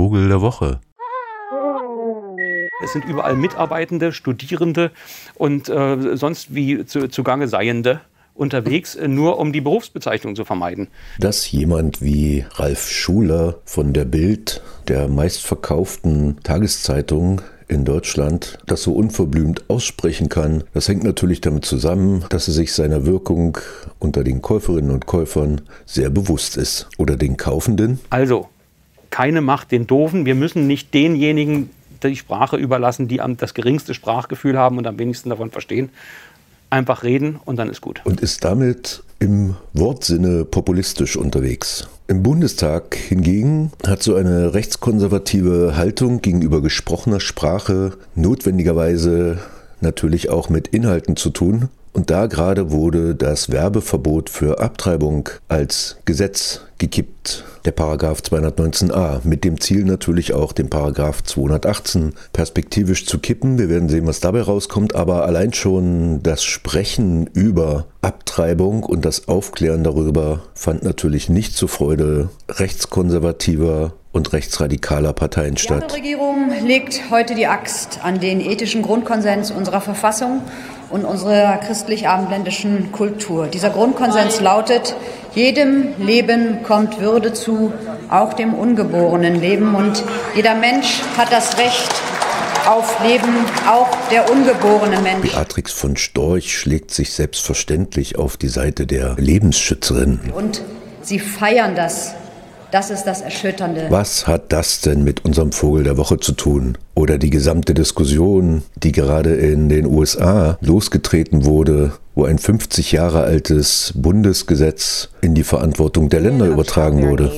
Vogel der Woche. Es sind überall Mitarbeitende, Studierende und äh, sonst wie zu, zugange Seiende unterwegs, äh, nur um die Berufsbezeichnung zu vermeiden. Dass jemand wie Ralf Schuler von der Bild, der meistverkauften Tageszeitung in Deutschland, das so unverblümt aussprechen kann, das hängt natürlich damit zusammen, dass er sich seiner Wirkung unter den Käuferinnen und Käufern sehr bewusst ist. Oder den Kaufenden. Also, keine Macht den Doofen. Wir müssen nicht denjenigen die Sprache überlassen, die das geringste Sprachgefühl haben und am wenigsten davon verstehen, einfach reden und dann ist gut. Und ist damit im Wortsinne populistisch unterwegs. Im Bundestag hingegen hat so eine rechtskonservative Haltung gegenüber gesprochener Sprache notwendigerweise natürlich auch mit Inhalten zu tun. Und da gerade wurde das Werbeverbot für Abtreibung als Gesetz gekippt, der Paragraph 219a, mit dem Ziel natürlich auch den Paragraph 218 perspektivisch zu kippen. Wir werden sehen, was dabei rauskommt, aber allein schon das Sprechen über Abtreibung und das Aufklären darüber fand natürlich nicht zur Freude rechtskonservativer und rechtsradikaler Parteien statt. Die Regierung legt heute die Axt an den ethischen Grundkonsens unserer Verfassung und unserer christlich-abendländischen Kultur. Dieser Grundkonsens lautet, jedem Leben kommt Würde zu, auch dem ungeborenen Leben. Und jeder Mensch hat das Recht auf Leben, auch der ungeborene Mensch. Beatrix von Storch schlägt sich selbstverständlich auf die Seite der Lebensschützerin. Und sie feiern das das ist das Erschütternde. Was hat das denn mit unserem Vogel der Woche zu tun? Oder die gesamte Diskussion, die gerade in den USA losgetreten wurde, wo ein 50 Jahre altes Bundesgesetz in die Verantwortung der Länder übertragen wurde.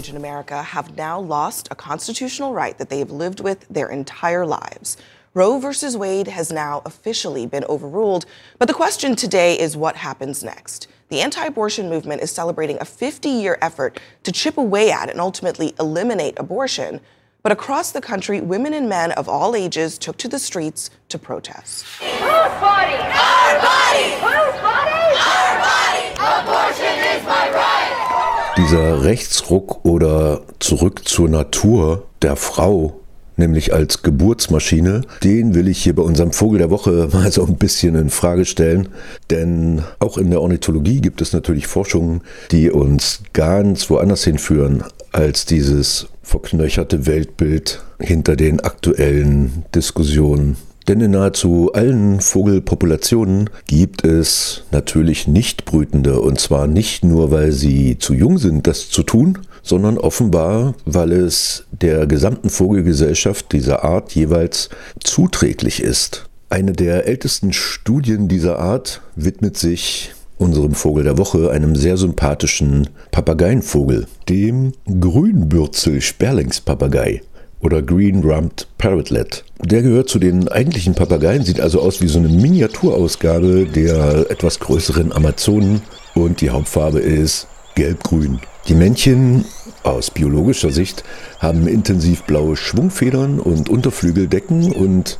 Roe versus Wade has now officially been overruled, but the question today is what happens next. The anti abortion movement is celebrating a 50 year effort to chip away at and ultimately eliminate abortion. But across the country, women and men of all ages took to the streets to protest. Whose body? Our body! Whose body? Our body! Abortion is my right! Dieser Rechtsruck oder zurück zur Natur der Frau nämlich als Geburtsmaschine, den will ich hier bei unserem Vogel der Woche mal so ein bisschen in Frage stellen. Denn auch in der Ornithologie gibt es natürlich Forschungen, die uns ganz woanders hinführen als dieses verknöcherte Weltbild hinter den aktuellen Diskussionen. Denn in nahezu allen Vogelpopulationen gibt es natürlich Nichtbrütende. Und zwar nicht nur, weil sie zu jung sind, das zu tun, sondern offenbar, weil es der gesamten Vogelgesellschaft dieser Art jeweils zuträglich ist. Eine der ältesten Studien dieser Art widmet sich unserem Vogel der Woche, einem sehr sympathischen Papageienvogel, dem Grünbürzel-Sperlingspapagei oder Green Rumped Parrotlet. Der gehört zu den eigentlichen Papageien, sieht also aus wie so eine Miniaturausgabe der etwas größeren Amazonen und die Hauptfarbe ist gelb-grün. Die Männchen aus biologischer Sicht haben intensiv blaue Schwungfedern und Unterflügeldecken und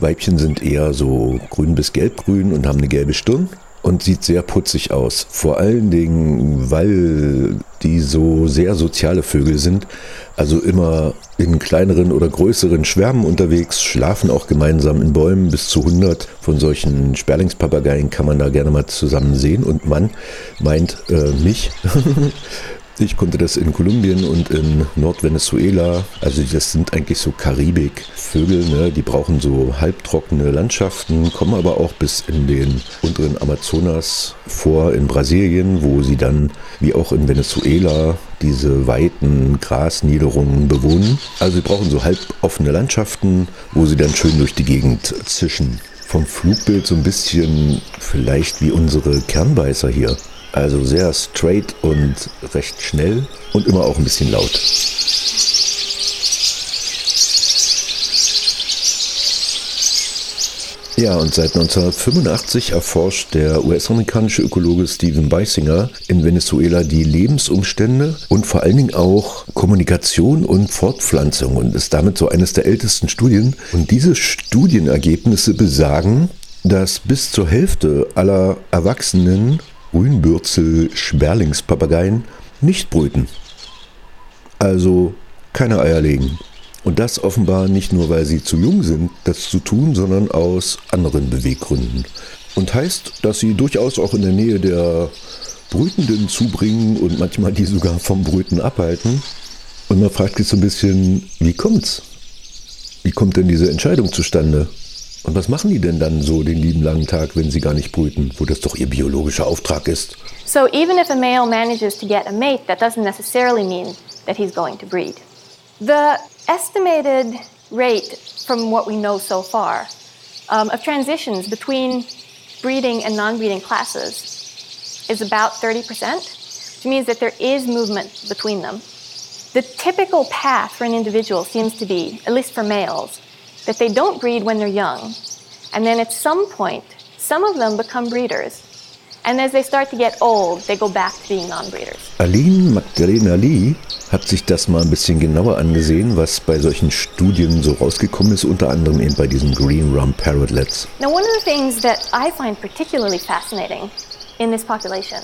Weibchen sind eher so grün bis gelbgrün und haben eine gelbe Stirn und sieht sehr putzig aus. Vor allen Dingen, weil die so sehr soziale Vögel sind, also immer in kleineren oder größeren Schwärmen unterwegs, schlafen auch gemeinsam in Bäumen. Bis zu 100 von solchen Sperlingspapageien kann man da gerne mal zusammen sehen. Und man meint äh, mich, Ich konnte das in Kolumbien und in Nordvenezuela, also das sind eigentlich so Karibikvögel, ne? die brauchen so halbtrockene Landschaften, kommen aber auch bis in den unteren Amazonas vor, in Brasilien, wo sie dann, wie auch in Venezuela, diese weiten Grasniederungen bewohnen. Also sie brauchen so halboffene Landschaften, wo sie dann schön durch die Gegend zischen. Vom Flugbild so ein bisschen vielleicht wie unsere Kernbeißer hier. Also sehr straight und recht schnell und immer auch ein bisschen laut. Ja, und seit 1985 erforscht der US-amerikanische Ökologe Steven Beisinger in Venezuela die Lebensumstände und vor allen Dingen auch Kommunikation und Fortpflanzung und ist damit so eines der ältesten Studien. Und diese Studienergebnisse besagen, dass bis zur Hälfte aller Erwachsenen Grünbürzel Sperlingspapagei nicht brüten. Also keine Eier legen. Und das offenbar nicht nur, weil sie zu jung sind, das zu tun, sondern aus anderen Beweggründen. Und heißt, dass sie durchaus auch in der Nähe der Brütenden zubringen und manchmal die sogar vom Brüten abhalten. Und man fragt sich so ein bisschen, wie kommt's? Wie kommt denn diese Entscheidung zustande? Und was machen die denn dann so den lieben langen Tag, wenn sie gar nicht brüten, wo das doch ihr biologischer Auftrag ist? So even if a male manages to get a mate, that doesn't necessarily mean that he's going to breed. The estimated rate from what we know so far um, of transitions between breeding and non-breeding classes is about 30%, which means that there is movement between them. The typical path for an individual seems to be, at least for males, that they don't breed when they're young. And then at some point, some of them become breeders. And as they start to get old, they go back to being non-breeders. Aline Magdalena Lee hat sich das mal ein bisschen genauer angesehen, was bei solchen Studien so rausgekommen ist, unter anderem eben bei diesen Green Rum Parrotlets. Now, one of the things that I find particularly fascinating in this population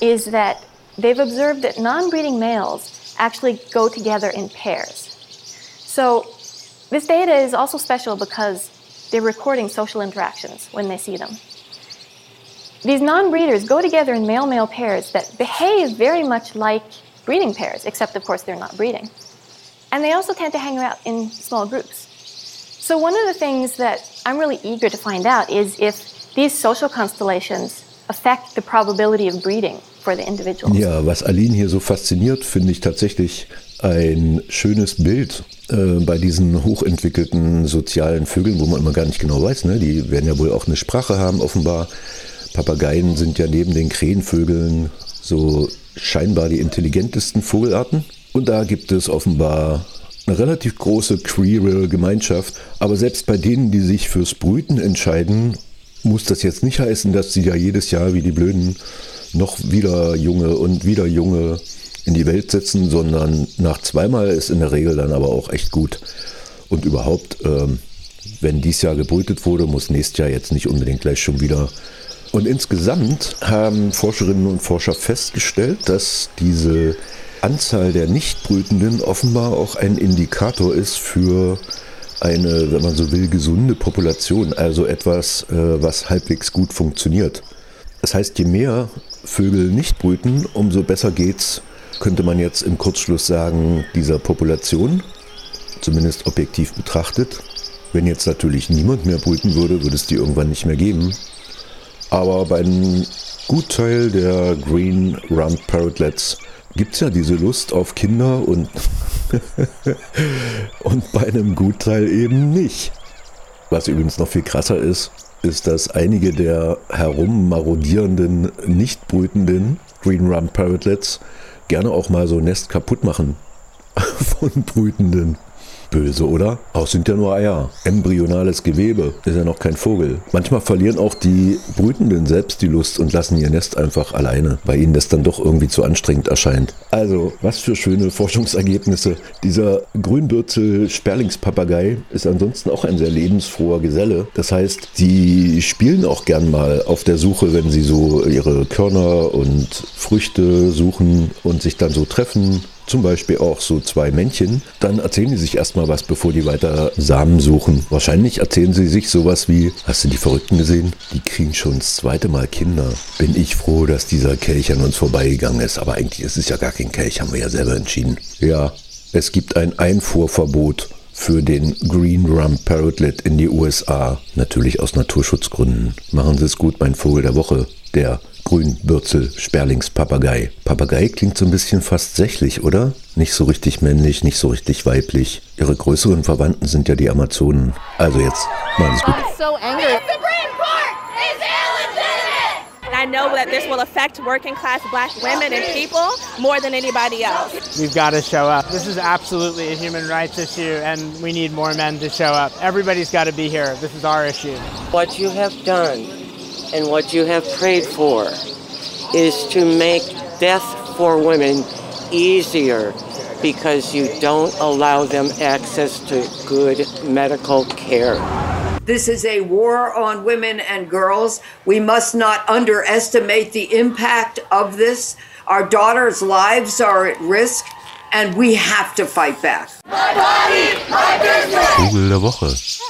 is that they've observed that non-breeding males actually go together in pairs. So this data is also special because they're recording social interactions when they see them. These non breeders go together in male male pairs that behave very much like breeding pairs, except, of course, they're not breeding. And they also tend to hang out in small groups. So, one of the things that I'm really eager to find out is if these social constellations affect the probability of breeding for the individuals. Ja, was Aline hier so fasziniert, finde ich tatsächlich ein schönes Bild äh, bei diesen hochentwickelten sozialen Vögeln, wo man immer gar nicht genau weiß. Ne? Die werden ja wohl auch eine Sprache haben, offenbar. Papageien sind ja neben den Krähenvögeln so scheinbar die intelligentesten Vogelarten. Und da gibt es offenbar eine relativ große queere Gemeinschaft. Aber selbst bei denen, die sich fürs Brüten entscheiden, muss das jetzt nicht heißen, dass sie ja jedes Jahr wie die Blöden noch wieder Junge und wieder Junge in die Welt setzen, sondern nach zweimal ist in der Regel dann aber auch echt gut. Und überhaupt, ähm, wenn dies Jahr gebrütet wurde, muss nächstes Jahr jetzt nicht unbedingt gleich schon wieder. Und insgesamt haben Forscherinnen und Forscher festgestellt, dass diese Anzahl der Nichtbrütenden offenbar auch ein Indikator ist für eine, wenn man so will, gesunde Population, also etwas, äh, was halbwegs gut funktioniert. Das heißt, je mehr Vögel nicht brüten, umso besser geht's könnte man jetzt im Kurzschluss sagen, dieser Population, zumindest objektiv betrachtet. Wenn jetzt natürlich niemand mehr brüten würde, würde es die irgendwann nicht mehr geben. Aber bei einem Gutteil der Green Rump Parrotlets gibt es ja diese Lust auf Kinder und, und bei einem Gutteil eben nicht. Was übrigens noch viel krasser ist, ist, dass einige der herummarodierenden, nicht brütenden Green Rump Parrotlets gerne auch mal so ein Nest kaputt machen von Brütenden. Böse, oder? Auch sind ja nur Eier. Embryonales Gewebe ist ja noch kein Vogel. Manchmal verlieren auch die Brütenden selbst die Lust und lassen ihr Nest einfach alleine, weil ihnen das dann doch irgendwie zu anstrengend erscheint. Also, was für schöne Forschungsergebnisse. Dieser Grünbürzel-Sperlingspapagei ist ansonsten auch ein sehr lebensfroher Geselle. Das heißt, die spielen auch gern mal auf der Suche, wenn sie so ihre Körner und Früchte suchen und sich dann so treffen zum Beispiel auch so zwei Männchen, dann erzählen die sich erstmal was, bevor die weiter Samen suchen. Wahrscheinlich erzählen sie sich sowas wie, hast du die Verrückten gesehen? Die kriegen schon das zweite Mal Kinder. Bin ich froh, dass dieser Kelch an uns vorbeigegangen ist, aber eigentlich ist es ja gar kein Kelch, haben wir ja selber entschieden. Ja, es gibt ein Einfuhrverbot für den Green Rum Parrotlet in die USA. Natürlich aus Naturschutzgründen. Machen Sie es gut, mein Vogel der Woche, der Grünbürzel, Sperlings, Papagei. Papagei klingt so ein bisschen fast sächlich, oder? Nicht so richtig männlich, nicht so richtig weiblich. Ihre größeren Verwandten sind ja die Amazonen. Also jetzt, machen Sie gut. so angry. I know that this will affect working class black women and people more than anybody else. We've got to show up. This is absolutely a human rights issue, and we need more men to show up. Everybody's got to be here. This is our issue. What you have done and what you have prayed for is to make death for women easier because you don't allow them access to good medical care. This is a war on women and girls. We must not underestimate the impact of this. Our daughters' lives are at risk, and we have to fight back. My body Vogel der Woche.